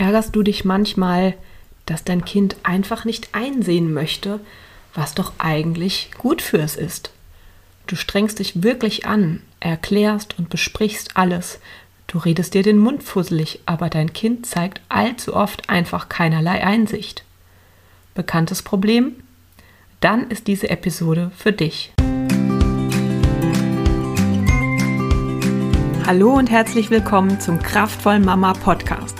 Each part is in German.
Ärgerst du dich manchmal, dass dein Kind einfach nicht einsehen möchte, was doch eigentlich gut für es ist? Du strengst dich wirklich an, erklärst und besprichst alles. Du redest dir den Mund fusselig, aber dein Kind zeigt allzu oft einfach keinerlei Einsicht. Bekanntes Problem? Dann ist diese Episode für dich. Hallo und herzlich willkommen zum Kraftvoll Mama Podcast.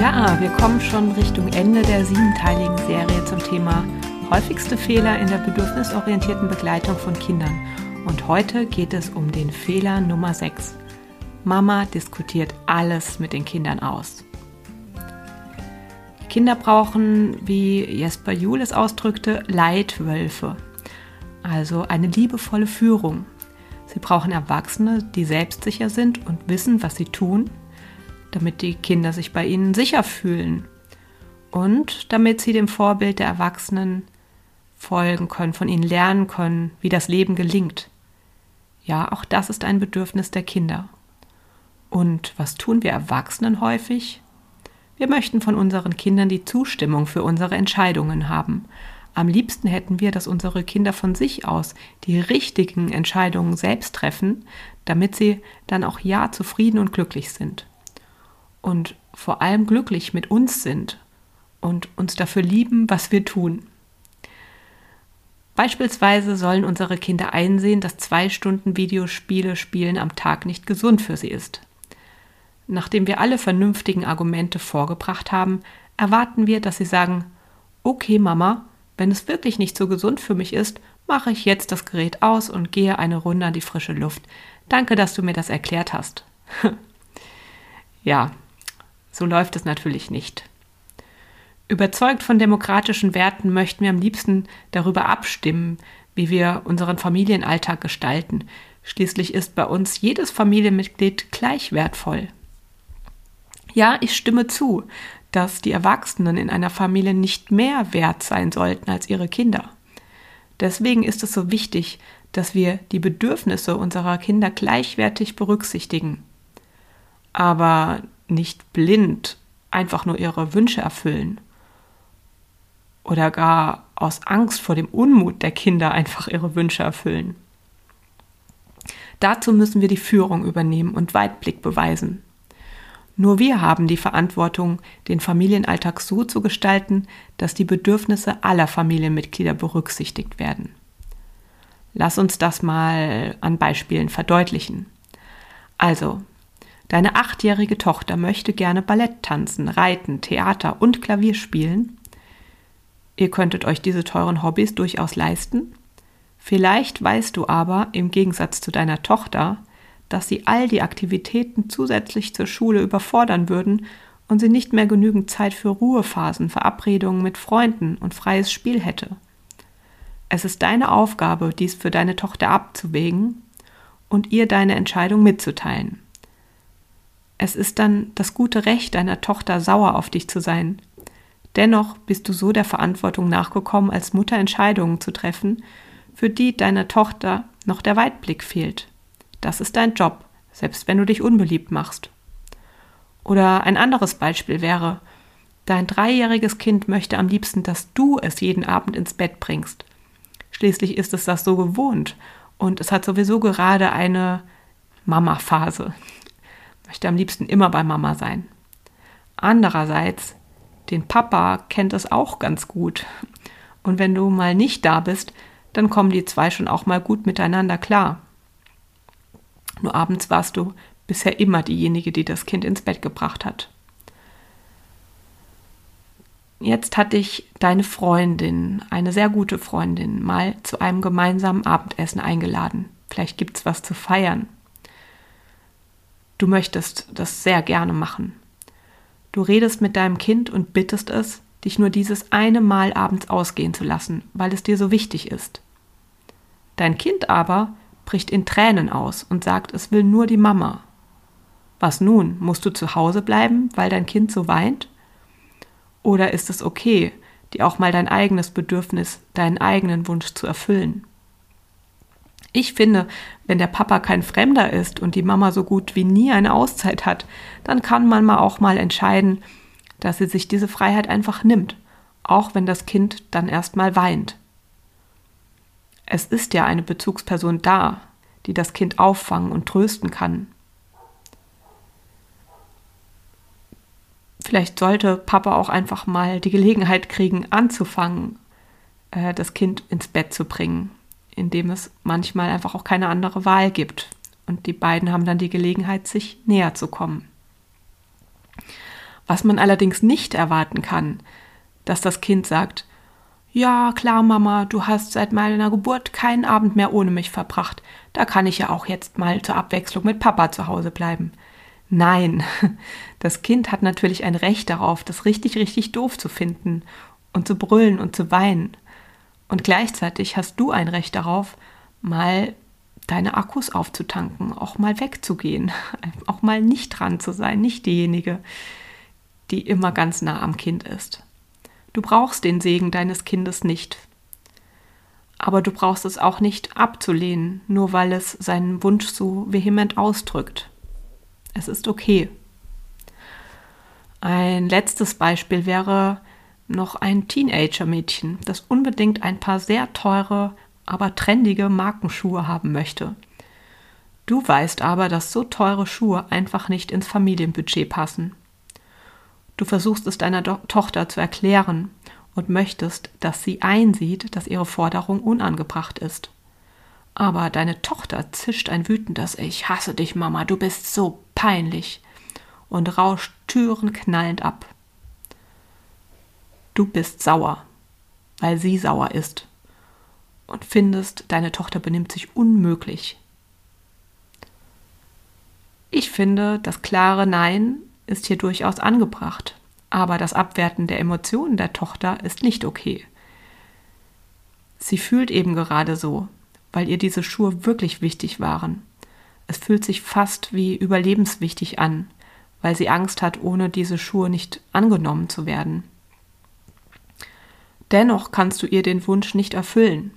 Ja, wir kommen schon Richtung Ende der siebenteiligen Serie zum Thema häufigste Fehler in der bedürfnisorientierten Begleitung von Kindern. Und heute geht es um den Fehler Nummer 6. Mama diskutiert alles mit den Kindern aus. Kinder brauchen, wie Jesper Juhl es ausdrückte, Leitwölfe, also eine liebevolle Führung. Sie brauchen Erwachsene, die selbstsicher sind und wissen, was sie tun damit die Kinder sich bei ihnen sicher fühlen und damit sie dem Vorbild der Erwachsenen folgen können, von ihnen lernen können, wie das Leben gelingt. Ja, auch das ist ein Bedürfnis der Kinder. Und was tun wir Erwachsenen häufig? Wir möchten von unseren Kindern die Zustimmung für unsere Entscheidungen haben. Am liebsten hätten wir, dass unsere Kinder von sich aus die richtigen Entscheidungen selbst treffen, damit sie dann auch ja zufrieden und glücklich sind und vor allem glücklich mit uns sind und uns dafür lieben, was wir tun. Beispielsweise sollen unsere Kinder einsehen, dass zwei Stunden Videospiele spielen am Tag nicht gesund für sie ist. Nachdem wir alle vernünftigen Argumente vorgebracht haben, erwarten wir, dass sie sagen, okay Mama, wenn es wirklich nicht so gesund für mich ist, mache ich jetzt das Gerät aus und gehe eine Runde an die frische Luft. Danke, dass du mir das erklärt hast. ja, so läuft es natürlich nicht. Überzeugt von demokratischen Werten möchten wir am liebsten darüber abstimmen, wie wir unseren Familienalltag gestalten. Schließlich ist bei uns jedes Familienmitglied gleich wertvoll. Ja, ich stimme zu, dass die Erwachsenen in einer Familie nicht mehr wert sein sollten als ihre Kinder. Deswegen ist es so wichtig, dass wir die Bedürfnisse unserer Kinder gleichwertig berücksichtigen. Aber nicht blind einfach nur ihre Wünsche erfüllen oder gar aus Angst vor dem Unmut der Kinder einfach ihre Wünsche erfüllen. Dazu müssen wir die Führung übernehmen und Weitblick beweisen. Nur wir haben die Verantwortung, den Familienalltag so zu gestalten, dass die Bedürfnisse aller Familienmitglieder berücksichtigt werden. Lass uns das mal an Beispielen verdeutlichen. Also, Deine achtjährige Tochter möchte gerne Ballett tanzen, reiten, Theater und Klavier spielen. Ihr könntet euch diese teuren Hobbys durchaus leisten. Vielleicht weißt du aber, im Gegensatz zu deiner Tochter, dass sie all die Aktivitäten zusätzlich zur Schule überfordern würden und sie nicht mehr genügend Zeit für Ruhephasen, Verabredungen mit Freunden und freies Spiel hätte. Es ist deine Aufgabe, dies für deine Tochter abzuwägen und ihr deine Entscheidung mitzuteilen. Es ist dann das gute Recht deiner Tochter sauer auf dich zu sein. Dennoch bist du so der Verantwortung nachgekommen, als Mutter Entscheidungen zu treffen, für die deiner Tochter noch der Weitblick fehlt. Das ist dein Job, selbst wenn du dich unbeliebt machst. Oder ein anderes Beispiel wäre, dein dreijähriges Kind möchte am liebsten, dass du es jeden Abend ins Bett bringst. Schließlich ist es das so gewohnt und es hat sowieso gerade eine Mama-Phase möchte am liebsten immer bei Mama sein. Andererseits, den Papa kennt es auch ganz gut. Und wenn du mal nicht da bist, dann kommen die zwei schon auch mal gut miteinander klar. Nur abends warst du bisher immer diejenige, die das Kind ins Bett gebracht hat. Jetzt hat dich deine Freundin, eine sehr gute Freundin, mal zu einem gemeinsamen Abendessen eingeladen. Vielleicht gibt es was zu feiern. Du möchtest das sehr gerne machen. Du redest mit deinem Kind und bittest es, dich nur dieses eine Mal abends ausgehen zu lassen, weil es dir so wichtig ist. Dein Kind aber bricht in Tränen aus und sagt, es will nur die Mama. Was nun? Musst du zu Hause bleiben, weil dein Kind so weint? Oder ist es okay, dir auch mal dein eigenes Bedürfnis, deinen eigenen Wunsch zu erfüllen? Ich finde, wenn der Papa kein Fremder ist und die Mama so gut wie nie eine Auszeit hat, dann kann man mal auch mal entscheiden, dass sie sich diese Freiheit einfach nimmt, auch wenn das Kind dann erstmal weint. Es ist ja eine Bezugsperson da, die das Kind auffangen und trösten kann. Vielleicht sollte Papa auch einfach mal die Gelegenheit kriegen, anzufangen, äh, das Kind ins Bett zu bringen, indem es manchmal einfach auch keine andere Wahl gibt. Und die beiden haben dann die Gelegenheit, sich näher zu kommen. Was man allerdings nicht erwarten kann, dass das Kind sagt, ja, klar, Mama, du hast seit meiner Geburt keinen Abend mehr ohne mich verbracht. Da kann ich ja auch jetzt mal zur Abwechslung mit Papa zu Hause bleiben. Nein, das Kind hat natürlich ein Recht darauf, das richtig, richtig doof zu finden und zu brüllen und zu weinen. Und gleichzeitig hast du ein Recht darauf, mal deine Akkus aufzutanken, auch mal wegzugehen, auch mal nicht dran zu sein, nicht diejenige, die immer ganz nah am Kind ist. Du brauchst den Segen deines Kindes nicht. Aber du brauchst es auch nicht abzulehnen, nur weil es seinen Wunsch so vehement ausdrückt. Es ist okay. Ein letztes Beispiel wäre noch ein Teenager-Mädchen, das unbedingt ein paar sehr teure, aber trendige Markenschuhe haben möchte. Du weißt aber, dass so teure Schuhe einfach nicht ins Familienbudget passen. Du versuchst es deiner Do Tochter zu erklären und möchtest, dass sie einsieht, dass ihre Forderung unangebracht ist. Aber deine Tochter zischt ein wütendes Ich hasse dich, Mama, du bist so peinlich und rauscht Türen knallend ab. Du bist sauer, weil sie sauer ist und findest, deine Tochter benimmt sich unmöglich. Ich finde, das klare Nein ist hier durchaus angebracht, aber das Abwerten der Emotionen der Tochter ist nicht okay. Sie fühlt eben gerade so, weil ihr diese Schuhe wirklich wichtig waren. Es fühlt sich fast wie überlebenswichtig an, weil sie Angst hat, ohne diese Schuhe nicht angenommen zu werden. Dennoch kannst du ihr den Wunsch nicht erfüllen.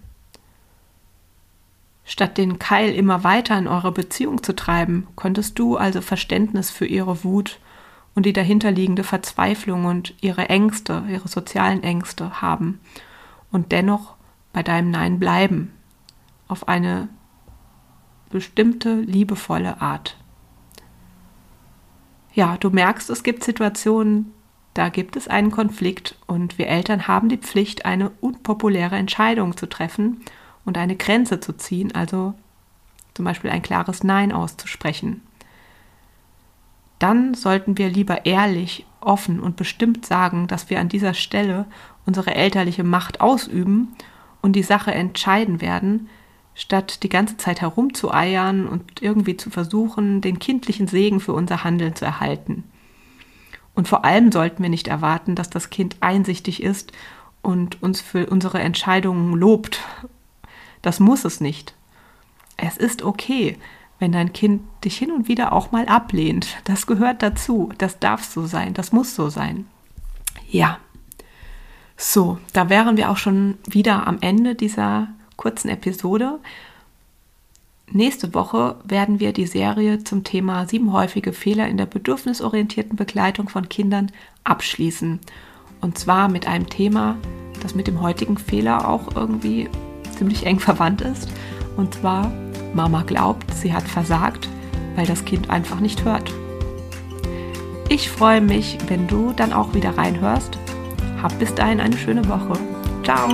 Statt den Keil immer weiter in eure Beziehung zu treiben, könntest du also Verständnis für ihre Wut und die dahinterliegende Verzweiflung und ihre Ängste, ihre sozialen Ängste haben und dennoch bei deinem Nein bleiben, auf eine bestimmte liebevolle Art. Ja, du merkst, es gibt Situationen, da gibt es einen Konflikt und wir Eltern haben die Pflicht, eine unpopuläre Entscheidung zu treffen und eine Grenze zu ziehen, also zum Beispiel ein klares Nein auszusprechen. Dann sollten wir lieber ehrlich, offen und bestimmt sagen, dass wir an dieser Stelle unsere elterliche Macht ausüben und die Sache entscheiden werden, statt die ganze Zeit herumzueiern und irgendwie zu versuchen, den kindlichen Segen für unser Handeln zu erhalten. Und vor allem sollten wir nicht erwarten, dass das Kind einsichtig ist und uns für unsere Entscheidungen lobt. Das muss es nicht. Es ist okay, wenn dein Kind dich hin und wieder auch mal ablehnt. Das gehört dazu. Das darf so sein. Das muss so sein. Ja. So, da wären wir auch schon wieder am Ende dieser kurzen Episode. Nächste Woche werden wir die Serie zum Thema sieben häufige Fehler in der bedürfnisorientierten Begleitung von Kindern abschließen. Und zwar mit einem Thema, das mit dem heutigen Fehler auch irgendwie ziemlich eng verwandt ist. Und zwar, Mama glaubt, sie hat versagt, weil das Kind einfach nicht hört. Ich freue mich, wenn du dann auch wieder reinhörst. Hab bis dahin eine schöne Woche. Ciao!